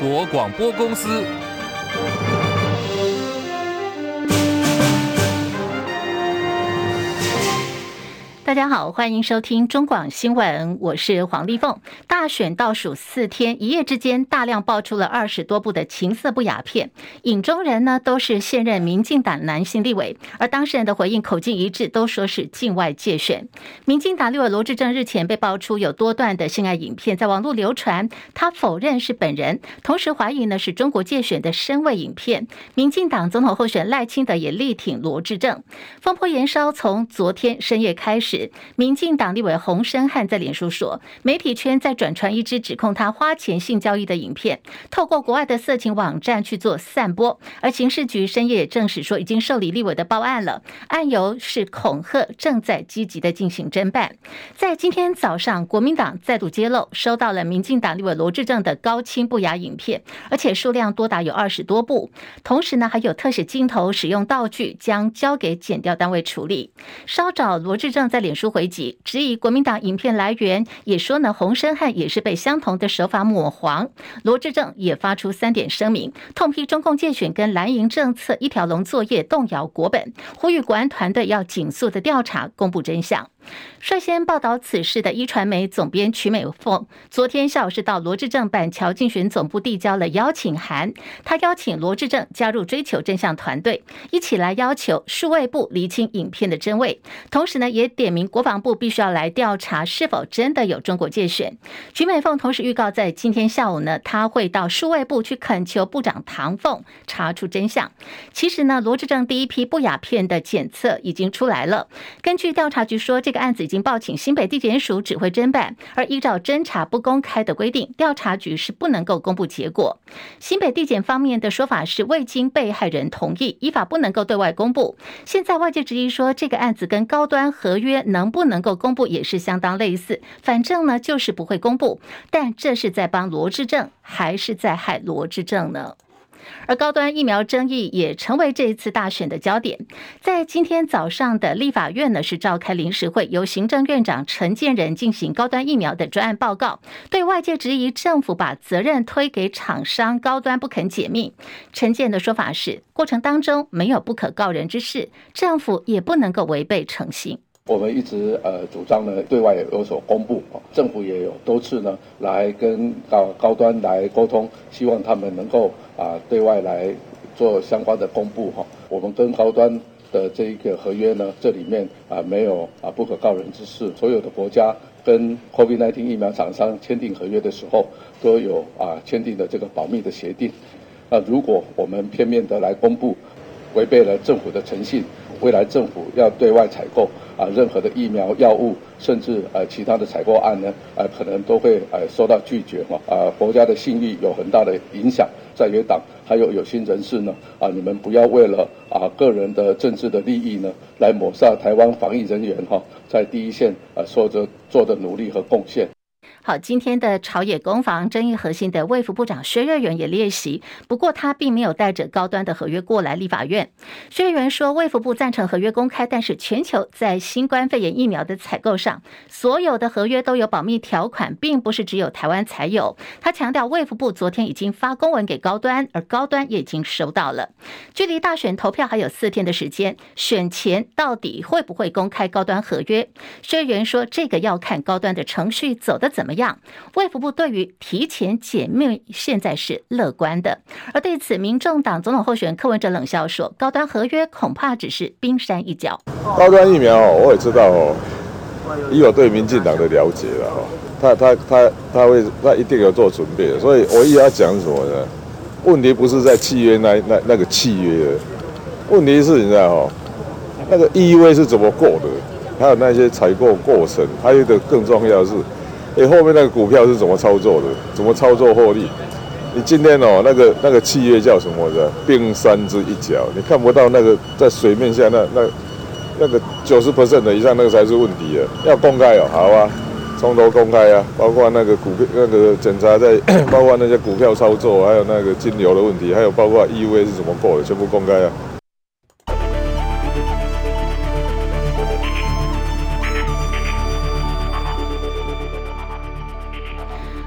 国广播公司。大家好，欢迎收听中广新闻，我是黄丽凤。大选倒数四天，一夜之间大量爆出了二十多部的情色不雅片，影中人呢都是现任民进党男性立委，而当事人的回应口径一致，都说是境外借选。民进党立委罗志政日前被爆出有多段的性爱影片在网络流传，他否认是本人，同时怀疑呢是中国借选的身位影片。民进党总统候选赖清德也力挺罗志政，风波延烧，从昨天深夜开始。民进党立委洪申翰在脸书说，媒体圈在转传一支指控他花钱性交易的影片，透过国外的色情网站去做散播。而刑事局深夜也证实说，已经受理立委的报案了，案由是恐吓，正在积极的进行侦办。在今天早上，国民党再度揭露收到了民进党立委罗志政的高清不雅影片，而且数量多达有二十多部，同时呢还有特写镜头使用道具，将交给剪掉单位处理。稍早，罗志政在脸书回击，质疑国民党影片来源，也说呢，洪生汉也是被相同的手法抹黄。罗志正也发出三点声明，痛批中共竞选跟蓝营政策一条龙作业，动摇国本，呼吁国安团队要紧速的调查，公布真相。率先报道此事的壹传媒总编曲美凤，昨天下午是到罗志政板桥竞选总部递交了邀请函。他邀请罗志政加入追求真相团队，一起来要求数位部厘清影片的真伪。同时呢，也点名国防部必须要来调查是否真的有中国介选。曲美凤同时预告，在今天下午呢，他会到数位部去恳求部长唐凤查出真相。其实呢，罗志政第一批不雅片的检测已经出来了。根据调查局说，这这个案子已经报请新北地检署指挥侦办，而依照侦查不公开的规定，调查局是不能够公布结果。新北地检方面的说法是未经被害人同意，依法不能够对外公布。现在外界质疑说，这个案子跟高端合约能不能够公布也是相当类似，反正呢就是不会公布。但这是在帮罗志政，还是在害罗志政呢？而高端疫苗争议也成为这一次大选的焦点。在今天早上的立法院呢，是召开临时会，由行政院长陈建仁进行高端疫苗的专案报告。对外界质疑政府把责任推给厂商，高端不肯解密。陈建的说法是，过程当中没有不可告人之事，政府也不能够违背诚信。我们一直呃主张呢，对外也有所公布，政府也有多次呢来跟高高端来沟通，希望他们能够啊对外来做相关的公布哈。我们跟高端的这一个合约呢，这里面啊没有啊不可告人之事。所有的国家跟 COVID-19 疫苗厂商签订合约的时候，都有啊签订的这个保密的协定。那如果我们片面的来公布，违背了政府的诚信。未来政府要对外采购啊，任何的疫苗、药物，甚至呃其他的采购案呢，呃可能都会呃受到拒绝哈啊，国家的信誉有很大的影响。在野党还有有心人士呢啊，你们不要为了啊个人的政治的利益呢，来抹杀台湾防疫人员哈在第一线啊做着做的努力和贡献。好，今天的朝野攻防争议核心的卫福部长薛瑞元也列席，不过他并没有带着高端的合约过来立法院。薛瑞元说，卫福部赞成合约公开，但是全球在新冠肺炎疫苗的采购上，所有的合约都有保密条款，并不是只有台湾才有。他强调，卫福部昨天已经发公文给高端，而高端也已经收到了。距离大选投票还有四天的时间，选前到底会不会公开高端合约？薛瑞元说，这个要看高端的程序走的怎么样。卫福部对于提前解密现在是乐观的，而对此，民众党总统候选人柯文哲冷笑说：“高端合约恐怕只是冰山一角。”高端疫苗我也知道哦，以我对民进党的了解了哈，他他他他会他一定有做准备，所以我一要讲什么呢？问题不是在契约那那那个契约，问题是你知道哈，那个 EUA 是怎么过的，还有那些采购过程，还有一个更重要的是。哎，后面那个股票是怎么操作的？怎么操作获利？你今天哦，那个那个契约叫什么的？冰山之一角，你看不到那个在水面下那那那个九十 percent 的以上那个才是问题啊！要公开哦，好啊，从头公开啊，包括那个股票那个检查在，包括那些股票操作，还有那个金流的问题，还有包括 EVA 是怎么过的，全部公开啊！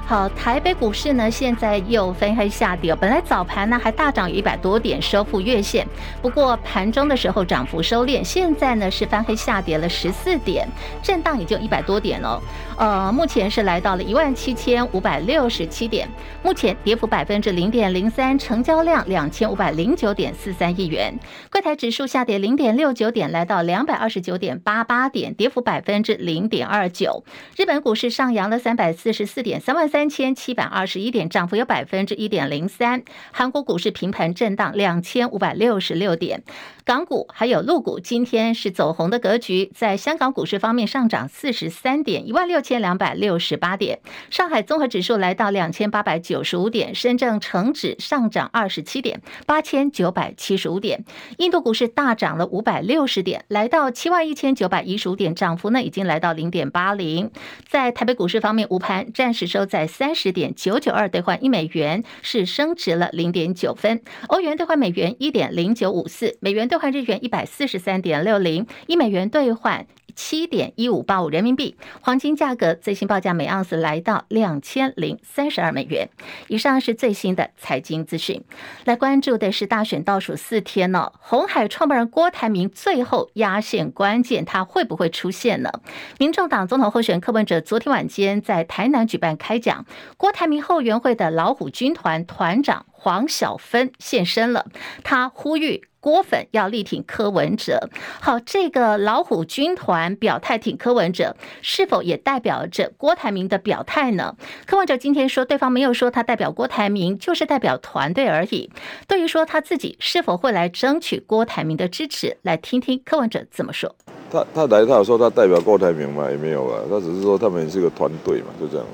好，台北股市呢，现在又分黑下跌。本来早盘呢还大涨一百多点，收复月线。不过盘中的时候涨幅收敛，现在呢是翻黑下跌了十四点，震荡也就一百多点哦。呃，目前是来到了一万七千五百六十七点，目前跌幅百分之零点零三，成交量两千五百零九点四三亿元。柜台指数下跌零点六九点，来到两百二十九点八八点，跌幅百分之零点二九。日本股市上扬了三百四十四点，三万。三三千七百二十一点，涨幅有百分之一点零三。韩国股市平盘震荡两千五百六十六点。港股还有陆股今天是走红的格局，在香港股市方面上涨四十三点，一万六千两百六十八点。上海综合指数来到两千八百九十五点，深圳成指上涨二十七点，八千九百七十五点。印度股市大涨了五百六十点，来到七万一千九百一十五点，涨幅呢已经来到零点八零。在台北股市方面，午盘暂时收在三十点九九二兑换一美元，是升值了零点九分。欧元兑换美元一点零九五四，美元兑兑换日元一百四十三点六零，一美元兑换七点一五八五人民币。黄金价格最新报价每盎司来到两千零三十二美元。以上是最新的财经资讯。来关注的是大选倒数四天了，红海创办人郭台铭最后压线关键，他会不会出现呢？民众党总统候选人柯文哲昨天晚间在台南举办开讲，郭台铭后援会的老虎军团团长黄小芬现身了，他呼吁。郭粉要力挺柯文哲，好，这个老虎军团表态挺柯文哲，是否也代表着郭台铭的表态呢？柯文哲今天说，对方没有说他代表郭台铭，就是代表团队而已。对于说他自己是否会来争取郭台铭的支持，来听听柯文哲怎么说。他他来，他有说他代表郭台铭吗？也没有啊，他只是说他们是个团队嘛，就这样。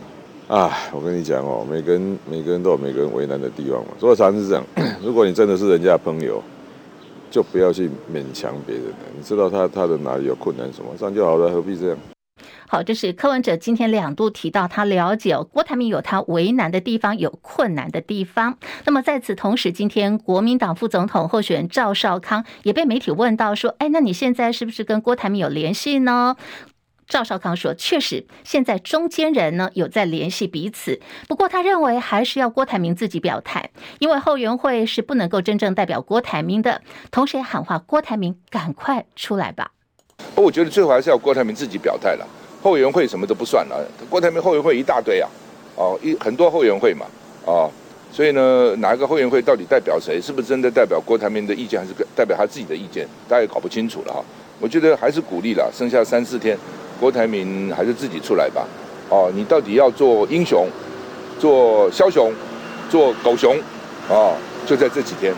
啊，我跟你讲哦，每个人每个人都有每个人为难的地方嘛，所以常常是这样。如果你真的是人家朋友。就不要去勉强别人了，你知道他他的哪里有困难什么，这样就好了，何必这样？好，这是柯文哲今天两度提到，他了解郭台铭有他为难的地方，有困难的地方。那么在此同时，今天国民党副总统候选人赵少康也被媒体问到说：“哎，那你现在是不是跟郭台铭有联系呢？”赵少康说：“确实，现在中间人呢有在联系彼此，不过他认为还是要郭台铭自己表态，因为后援会是不能够真正代表郭台铭的。同时也喊话郭台铭赶快出来吧。我觉得最后还是要郭台铭自己表态了，后援会什么都不算了。郭台铭后援会一大堆啊，哦，一很多后援会嘛，哦，所以呢，哪一个后援会到底代表谁？是不是真的代表郭台铭的意见，还是代表他自己的意见？大家也搞不清楚了哈。我觉得还是鼓励了，剩下三四天。”郭台铭还是自己出来吧，哦，你到底要做英雄，做枭雄，做狗熊，哦，就在这几天。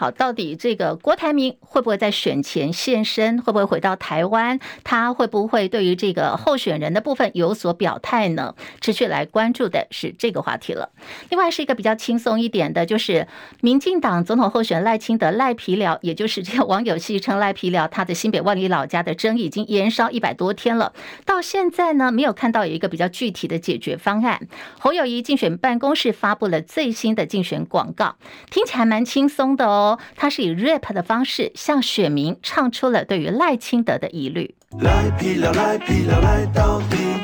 好，到底这个郭台铭会不会在选前现身？会不会回到台湾？他会不会对于这个候选人的部分有所表态呢？持续来关注的是这个话题了。另外是一个比较轻松一点的，就是民进党总统候选赖清德赖皮寮，也就是这个网友戏称赖皮寮，他的新北万里老家的争议已经延烧一百多天了，到现在呢没有看到有一个比较具体的解决方案。侯友谊竞选办公室发布了最新的竞选广告，听起来蛮轻松的哦。他是以 rap 的方式向选民唱出了对于赖清德的疑虑。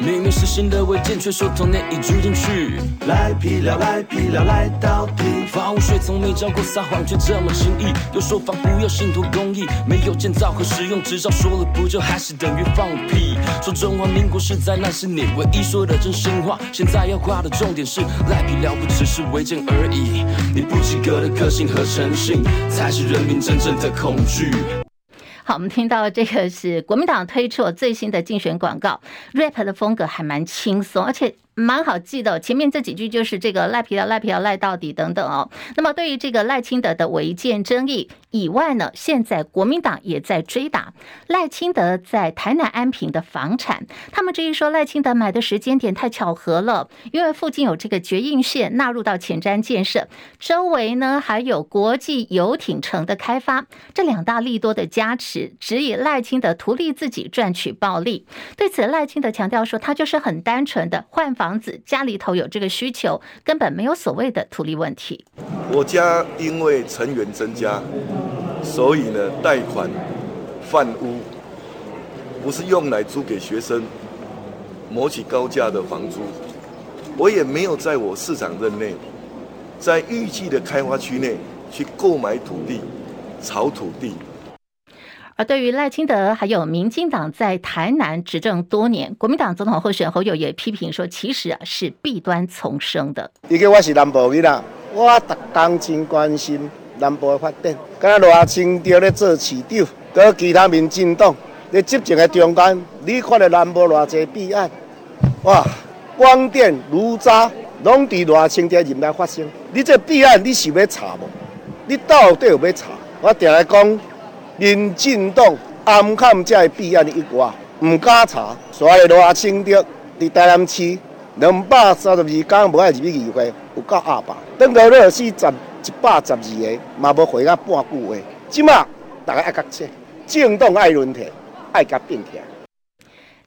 明明是新的违建，却说童年已住进去。赖皮聊赖皮聊赖到底，房屋税从没交过，撒谎却这么轻易。有说法不要信托公益，没有建造和使用执照，说了不就还是等于放屁？说中华民国是在那是你唯一说的真心话，现在要画的重点是赖皮聊不只是违建而已，你不及格的个性和诚信，才是人民真正的恐惧。好，我们听到这个是国民党推出了最新的竞选广告，rap 的风格还蛮轻松，而且。蛮好记的，前面这几句就是这个赖皮要赖皮要赖到底等等哦。那么对于这个赖清德的违建争议以外呢，现在国民党也在追打赖清德在台南安平的房产。他们质疑说赖清德买的时间点太巧合了，因为附近有这个绝运线纳入到前瞻建设，周围呢还有国际游艇城的开发，这两大利多的加持，指以赖清德图利自己赚取暴利。对此赖清德强调说，他就是很单纯的换房。房子家里头有这个需求，根本没有所谓的土地问题。我家因为成员增加，所以呢贷款贩屋，不是用来租给学生，谋取高价的房租，我也没有在我市长任内，在预计的开发区内去购买土地、炒土地。而对于赖清德还有民进党在台南执政多年，国民党总统候选人侯友也批评说，其实啊是弊端丛生的。因为我是南部囡仔，我逐工真关心南部的发展。刚才赖清德咧做市长，跟其他民进党咧执政的中间，你看到南部偌济弊案，哇，光电、炉渣，拢伫赖清德任内发生。你这弊案，你是要查无？你到底有要查？我定来讲。民进党暗崁这弊案一挂，唔敢查，所以赖清德伫台南市两百三十二天无爱入去议会，有够鸭霸。等到乐死十一百十二个，嘛无回答半句话。即马大家爱甲切，政党爱轮替，爱甲变起。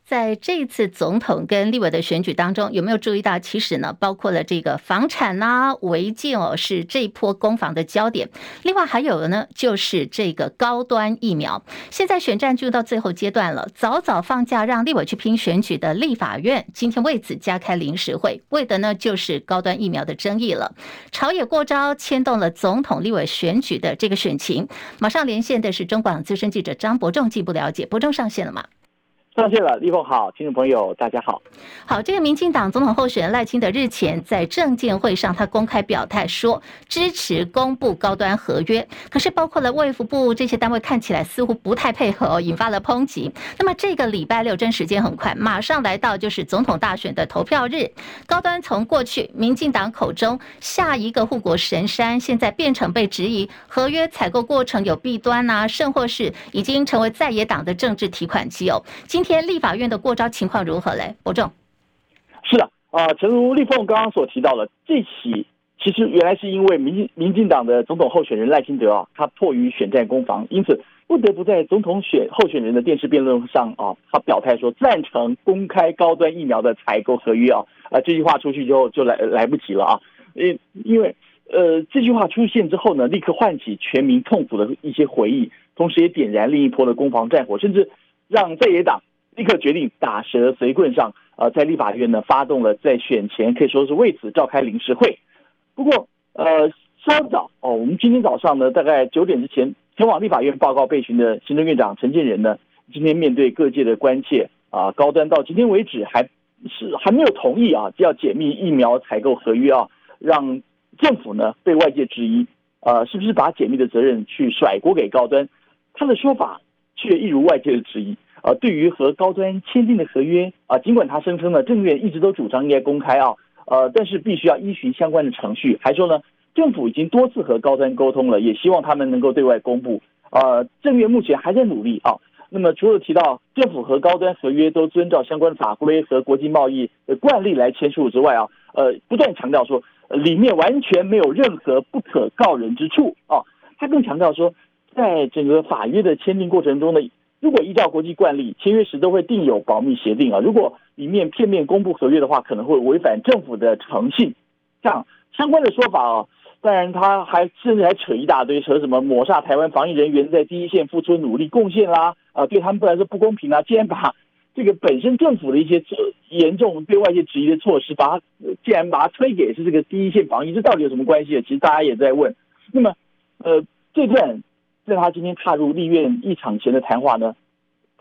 在这次总统跟立委的选举当中，有没有注意到？其实呢，包括了这个房产呐、啊、违建哦，是这一波攻防的焦点。另外还有呢，就是这个高端疫苗。现在选战进入到最后阶段了，早早放假让立委去拼选举的立法院，今天为此加开临时会，为的呢就是高端疫苗的争议了。朝野过招，牵动了总统、立委选举的这个选情。马上连线的是中广资深记者张伯仲，进一步了解。伯仲上线了吗？上线了，立峰好，听众朋友大家好。好，这个民进党总统候选人赖清德日前在政见会上，他公开表态说支持公布高端合约，可是包括了卫福部这些单位看起来似乎不太配合，引发了抨击。那么这个礼拜六，真时间很快，马上来到就是总统大选的投票日，高端从过去民进党口中下一个护国神山，现在变成被质疑合约采购过程有弊端呐、啊，甚或是已经成为在野党的政治提款机哦。今今。天立法院的过招情况如何嘞？伯仲，是的啊，诚如立凤刚刚所提到的，这起其实原来是因为民民进党的总统候选人赖清德啊，他迫于选战攻防，因此不得不在总统选候选人的电视辩论上啊，他表态说赞成公开高端疫苗的采购合约啊啊，这句话出去之后就来来不及了啊，因因为呃这句话出现之后呢，立刻唤起全民痛苦的一些回忆，同时也点燃另一波的攻防战火，甚至让在野党。立刻决定打蛇随棍上，呃，在立法院呢发动了在选前可以说是为此召开临时会。不过，呃，稍早哦，我们今天早上呢，大概九点之前前往立法院报告备询的行政院长陈建仁呢，今天面对各界的关切啊，高端到今天为止还是还没有同意啊，要解密疫苗采购合约啊，让政府呢被外界质疑，呃，是不是把解密的责任去甩锅给高端？他的说法却一如外界的质疑。呃，对于和高端签订的合约啊，尽管他声称呢，政院一直都主张应该公开啊，呃，但是必须要依循相关的程序，还说呢，政府已经多次和高端沟通了，也希望他们能够对外公布。呃，政院目前还在努力啊。那么除了提到政府和高端合约都遵照相关的法规和国际贸易的惯例来签署之外啊，呃，不断强调说里面完全没有任何不可告人之处啊。他更强调说，在整个法约的签订过程中呢。如果依照国际惯例，签约时都会订有保密协定啊。如果里面片面公布合约的话，可能会违反政府的诚信。这样相关的说法啊，当然他还甚至还扯一大堆，扯什么抹煞台湾防疫人员在第一线付出努力贡献啦，啊，对他们不来说不公平啊。既然把这个本身政府的一些严重对外界质疑的措施，把它既然把它推给是这个第一线防疫，这到底有什么关系？其实大家也在问。那么，呃，这段。在他今天踏入立院一场前的谈话呢，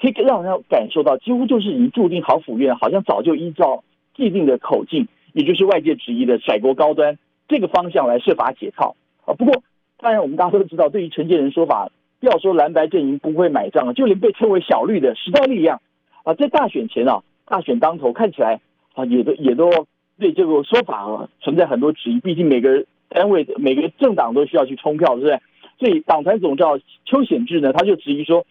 可以让人感受到，几乎就是已经注定好府院，好像早就依照既定的口径，也就是外界质疑的甩锅高端这个方向来设法解套啊。不过，当然我们大家都知道，对于陈建仁说法，不要说蓝白阵营不会买账，就连被称为小绿的时代力量啊，在大选前啊，大选当头，看起来啊，也都也都对这个说法啊存在很多质疑。毕竟每个单位、每个政党都需要去冲票，是不是？所以党团总召邱显智呢，他就质疑说，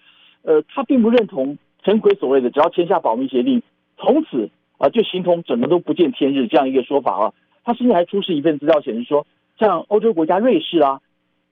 呃，他并不认同陈奎所谓的只要签下保密协定，从此啊就形同整个都不见天日这样一个说法啊。他甚至还出示一份资料显示说，像欧洲国家瑞士啊，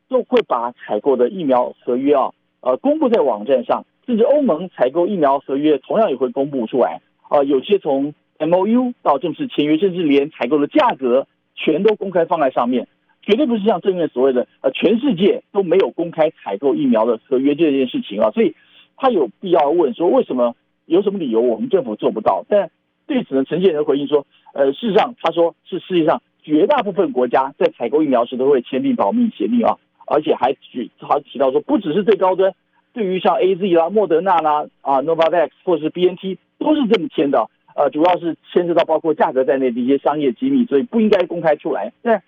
都会把采购的疫苗合约啊，呃，公布在网站上，甚至欧盟采购疫苗合约同样也会公布出来啊。有些从 MOU 到正式签约，甚至连采购的价格全都公开放在上面。绝对不是像正面所谓的呃，全世界都没有公开采购疫苗的合约这件事情啊，所以他有必要问说，为什么有什么理由我们政府做不到？但对此呢，陈建仁回应说，呃，事实上他说是世界上绝大部分国家在采购疫苗时都会签订保密协定啊，而且还举他提到说，不只是最高端，对于像 A Z 啦、莫德纳啦、啊 Novavax 或是 B N T 都是这么签的，呃，主要是牵涉到包括价格在内的一些商业机密，所以不应该公开出来。但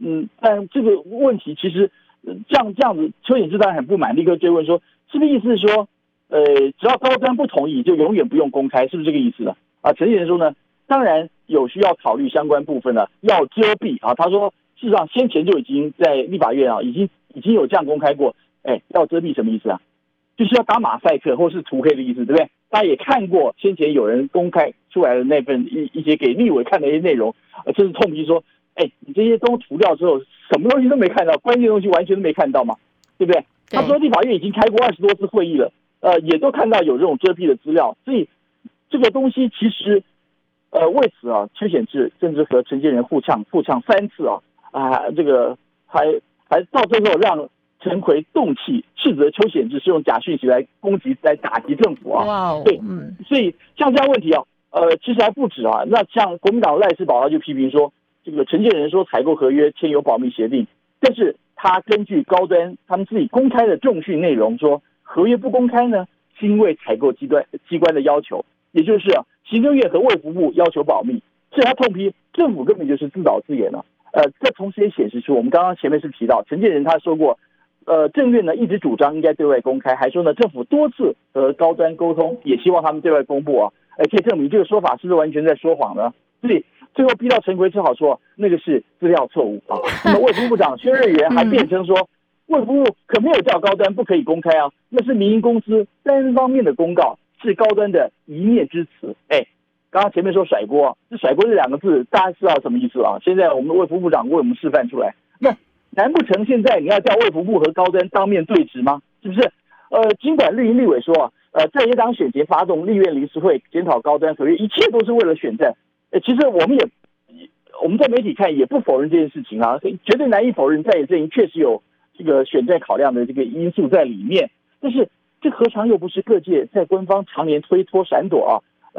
嗯，但这个问题其实这样这样子，邱显智当然很不满，立刻追问说，是不是意思是说，呃，只要高端不同意，就永远不用公开，是不是这个意思呢？啊，陈建仁说呢，当然有需要考虑相关部分呢，要遮蔽啊。他说，事实上先前就已经在立法院啊，已经已经有这样公开过。哎，要遮蔽什么意思啊？就是要打马赛克或是涂黑的意思，对不对？大家也看过先前有人公开出来的那份一一些给立委看的一些内容，呃，就是痛批说。哎，你这些都涂掉之后，什么东西都没看到，关键东西完全都没看到嘛，对不对？他说立法院已经开过二十多次会议了，呃，也都看到有这种遮蔽的资料，所以这个东西其实，呃，为此啊，邱显志甚至和陈建仁互呛，互呛三次啊，啊，这个还还到最后让陈奎动气，斥责邱显志是用假讯息来攻击、来打击政府啊。哇哦，对，嗯，所以像这样问题啊，呃，其实还不止啊，那像国民党赖世宝他就批评说。这个承建人说采购合约签有保密协定，但是他根据高端他们自己公开的重讯内容说，合约不公开呢，是因为采购机关机关的要求，也就是啊，行政院和卫福部要求保密，所以他痛批政府根本就是自导自演了。呃，这同时也显示出我们刚刚前面是提到承建人他说过，呃，政院呢一直主张应该对外公开，还说呢政府多次和高端沟通，也希望他们对外公布啊，而且证明这个说法是不是完全在说谎呢？所以。最后逼到陈奎只好说那个是资料错误啊。那么卫福部长薛瑞元还辩称说，卫福部可没有叫高端不可以公开啊，那是民营公司单方面的公告，是高端的一面之词。哎，刚刚前面说甩锅，这甩锅这两个字大家知道什么意思啊？现在我们的卫福部长为我们示范出来。那难不成现在你要叫卫福部和高端当面对质吗？是不是？呃，尽管绿营立委说啊，呃，在野党选前发动立院临时会检讨高端合约，一切都是为了选战。呃，其实我们也，我们在媒体看也不否认这件事情啊，绝对难以否认在野阵营确实有这个选战考量的这个因素在里面。但是这何尝又不是各界在官方常年推脱闪躲啊，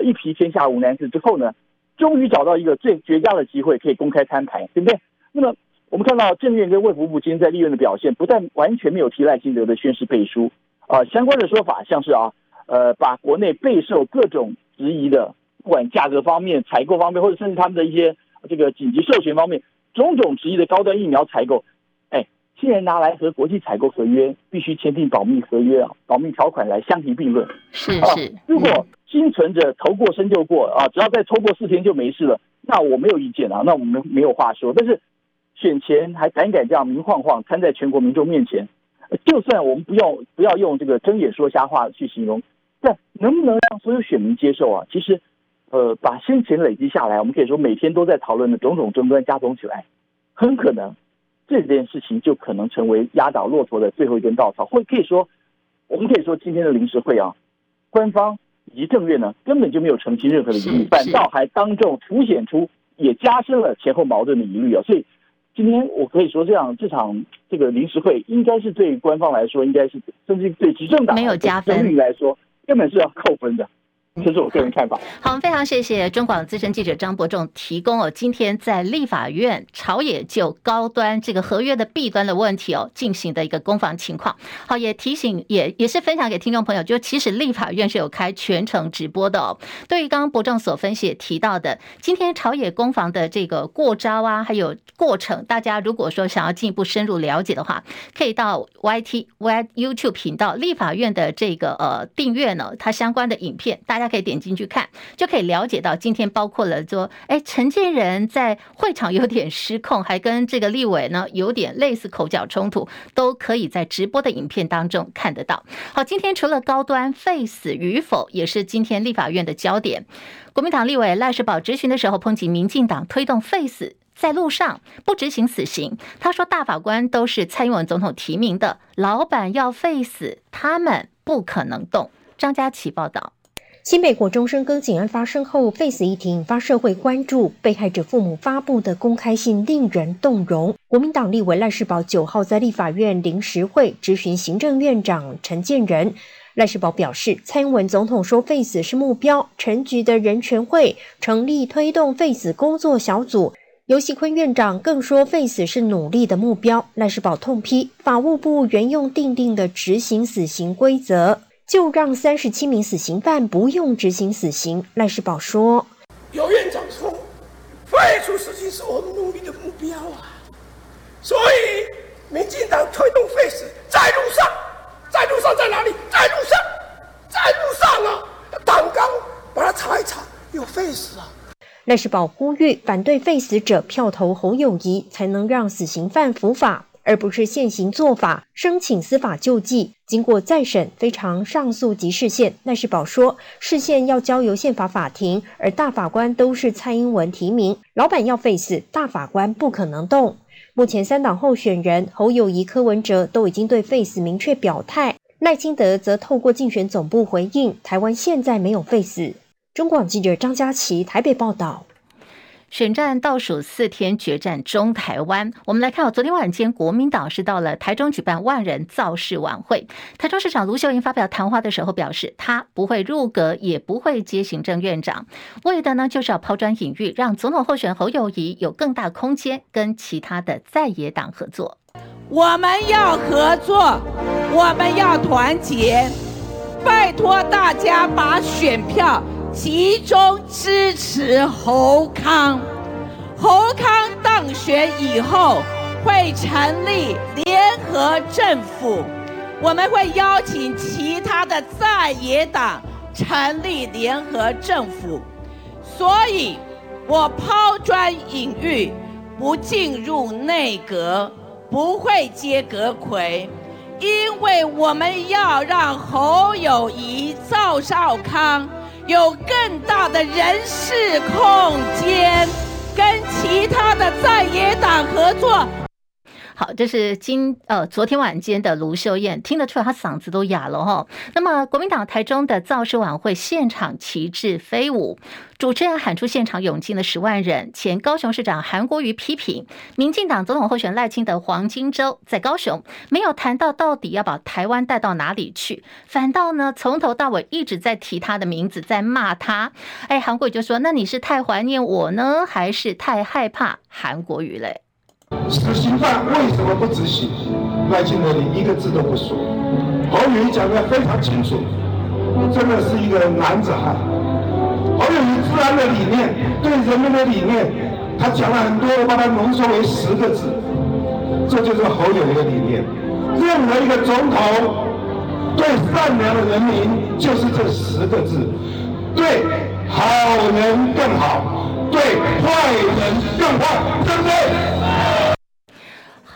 一批天下无难事之后呢，终于找到一个最绝佳的机会可以公开摊牌，对不对？那么我们看到政院跟卫福部今天在立院的表现，不但完全没有提赖清德的宣誓背书啊，相关的说法像是啊，呃，把国内备受各种质疑的。不管价格方面、采购方面，或者甚至他们的一些这个紧急授权方面，种种质疑的高端疫苗采购，哎，竟然拿来和国际采购合约必须签订保密合约啊，保密条款来相提并论。是是，如果心存着头过身就过啊，只要再拖过四天就没事了，那我没有意见啊，那我们没有话说。但是选前还胆敢这样明晃晃摊在全国民众面前，就算我们不用不要用这个睁眼说瞎话去形容，但能不能让所有选民接受啊？其实。呃，把先前累积下来，我们可以说每天都在讨论的种种争端加总起来，很可能这件事情就可能成为压倒骆驼的最后一根稻草。或可以说，我们可以说今天的临时会啊，官方以及政院呢根本就没有澄清任何的疑虑，反倒还当众凸显出也加深了前后矛盾的疑虑啊。所以今天我可以说，这样这场这个临时会应该是对官方来说，应该是甚至对执政党没有加分来说，根本是要扣分的。这是我个人看法。好，非常谢谢中广资深记者张伯仲提供哦，今天在立法院朝野就高端这个合约的弊端的问题哦进行的一个攻防情况。好，也提醒也也是分享给听众朋友，就其实立法院是有开全程直播的哦。对于刚刚伯仲所分析也提到的，今天朝野攻防的这个过招啊，还有过程，大家如果说想要进一步深入了解的话，可以到 YT Y YouTube 频道立法院的这个呃订阅呢，它相关的影片，大大家。可以点进去看，就可以了解到今天包括了说，哎，陈建仁在会场有点失控，还跟这个立委呢有点类似口角冲突，都可以在直播的影片当中看得到。好，今天除了高端废死与否，也是今天立法院的焦点。国民党立委赖士葆质询的时候，抨击民进党推动废死在路上不执行死刑。他说，大法官都是蔡英文总统提名的，老板要废死，他们不可能动。张佳琪报道。新北国中深耕警案发生后，废死议题引发社会关注。被害者父母发布的公开信令人动容。国民党立委赖士葆九号在立法院临时会质询行政院长陈建仁。赖士葆表示，蔡英文总统说废死是目标，陈局的人权会成立推动废死工作小组。游锡坤院长更说废死是努力的目标。赖士葆痛批法务部原用订定的执行死刑规则，就让三十七名死刑犯不用执行死刑。赖世宝说：“有院长说废除死刑是我们努力的目标啊，所以民进党推动废死在路上，在路上在哪里？在路上，在路上啊！党纲把它查一查，有废死啊。”赖世宝呼吁反对废死者票投侯友谊，才能让死刑犯伏法，而不是现行做法。申请司法救济，经过再审，非常上诉及释宪。赖士葆说，释宪要交由宪法法庭，而大法官都是蔡英文提名，老板要废死，大法官不可能动。目前三党候选人侯友宜、柯文哲都已经对废死明确表态，赖清德则透过竞选总部回应：台湾现在没有废死。中广记者张佳琪台北报道。选战倒数四天，决战中台湾。我们来看，昨天晚间，国民党是到了台中举办万人造势晚会。台中市长卢秀英发表谈话的时候表示，他不会入阁，也不会接行政院长，为的呢就是要抛砖引玉，让总统候选侯友宜有更大空间跟其他的在野党合作。我们要合作，我们要团结，拜托大家把选票。集中支持侯康，侯康当选以后会成立联合政府，我们会邀请其他的在野党成立联合政府，所以我抛砖引玉，不进入内阁，不会接阁揆，因为我们要让侯友谊、赵少康。有更大的人事空间，跟其他的在野党合作。好，这是今呃昨天晚间的卢秀燕，听得出来她嗓子都哑了哈。那么国民党台中的造势晚会现场旗帜飞舞，主持人喊出现场涌进了十万人。前高雄市长韩国瑜批评民进党总统候选赖清德黄金周在高雄没有谈到到底要把台湾带到哪里去，反倒呢从头到尾一直在提他的名字，在骂他。哎，韩国瑜就说：“那你是太怀念我呢，还是太害怕韩国瑜嘞？”死刑犯为什么不执行？赖清德连一个字都不说。侯友宜讲得非常清楚，真的是一个男子汉。侯友宜治安的理念，对人民的理念，他讲了很多，我把它浓缩为十个字，这就是侯友的理念。任何一个总统对善良的人民，就是这十个字：对好人更好，对坏人更坏，对不对？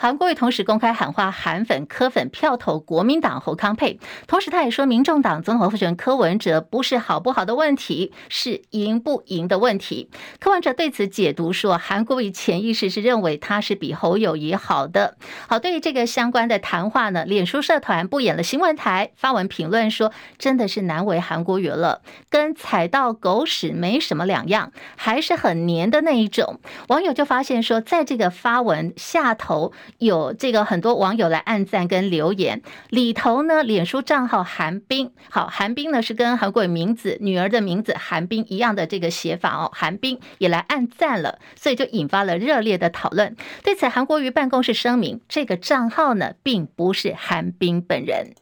韩国瑜同时公开喊话韩粉、柯粉票投国民党侯康佩，同时他也说，民众党总统候选人柯文哲不是好不好的问题，是赢不赢的问题。柯文哲对此解读说，韩国瑜潜意识是认为他是比侯友谊好的。好，对于这个相关的谈话呢，脸书社团不演了新闻台发文评论说，真的是难为韩国瑜了，跟踩到狗屎没什么两样，还是很黏的那一种。网友就发现说，在这个发文下头。有这个很多网友来按赞跟留言，里头呢，脸书账号韩冰，好，韩冰呢是跟韩国名字女儿的名字韩冰一样的这个写法哦，韩冰也来按赞了，所以就引发了热烈的讨论。对此，韩国瑜办公室声明，这个账号呢，并不是韩冰本人。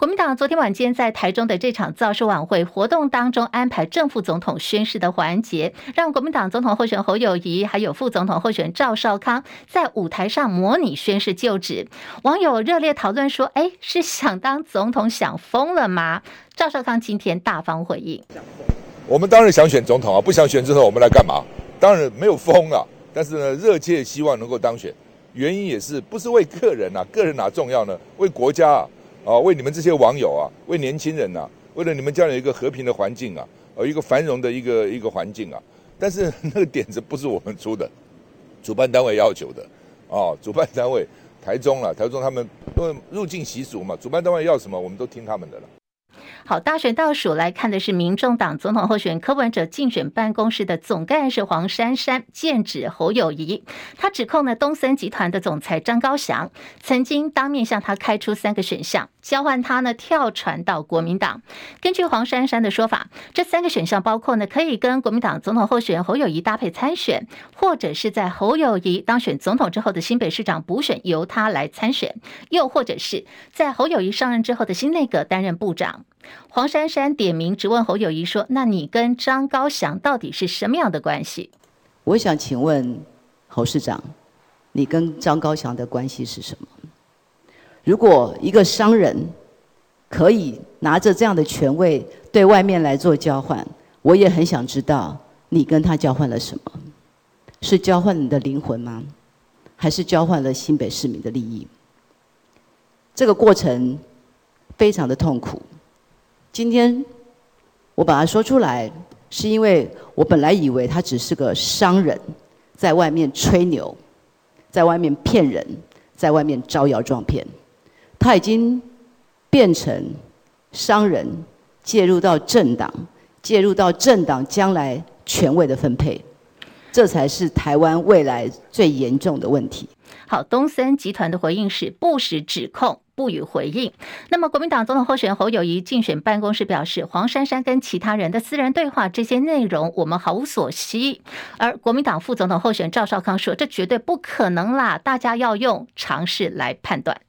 国民党昨天晚间在台中的这场造势晚会活动当中，安排正副总统宣誓的环节，让国民党总统候选侯友宜还有副总统候选赵少康在舞台上模拟宣誓就职。网友热烈讨论说：“哎，是想当总统想疯了吗？”赵少康今天大方回应：“我们当然想选总统啊，不想选之后我们来干嘛？当然没有疯啊，但是呢，热切希望能够当选。原因也是不是为个人啊，个人哪重要呢？为国家啊。”啊，为你们这些网友啊，为年轻人呐，为了你们将来一个和平的环境啊，呃，一个繁荣的一个一个环境啊。但是 那个点子不是我们出的，主办单位要求的，哦，主办单位台中了，台中他们因为入境习俗嘛，主办单位要什么，我们都听他们的了。好，大选倒数来看的是民众党总统候选人柯文哲竞选办公室的总干事黄珊珊剑指侯友谊，他指控呢东森集团的总裁张高翔曾经当面向他开出三个选项，交换他呢跳船到国民党。根据黄珊珊的说法，这三个选项包括呢可以跟国民党总统候选人侯友谊搭配参选，或者是在侯友谊当选总统之后的新北市长补选由他来参选，又或者是在侯友谊上任之后的新内阁担任部长。黄珊珊点名质问侯友谊说：“那你跟张高翔到底是什么样的关系？”我想请问侯市长，你跟张高翔的关系是什么？如果一个商人可以拿着这样的权位对外面来做交换，我也很想知道你跟他交换了什么？是交换你的灵魂吗？还是交换了新北市民的利益？这个过程非常的痛苦。今天我把它说出来，是因为我本来以为他只是个商人，在外面吹牛，在外面骗人，在外面招摇撞骗。他已经变成商人，介入到政党，介入到政党将来权位的分配，这才是台湾未来最严重的问题。好，东森集团的回应是不实指控。不予回应。那么，国民党总统候选人侯友谊竞选办公室表示，黄珊珊跟其他人的私人对话，这些内容我们毫无所悉。而国民党副总统候选人赵少康说，这绝对不可能啦，大家要用常识来判断。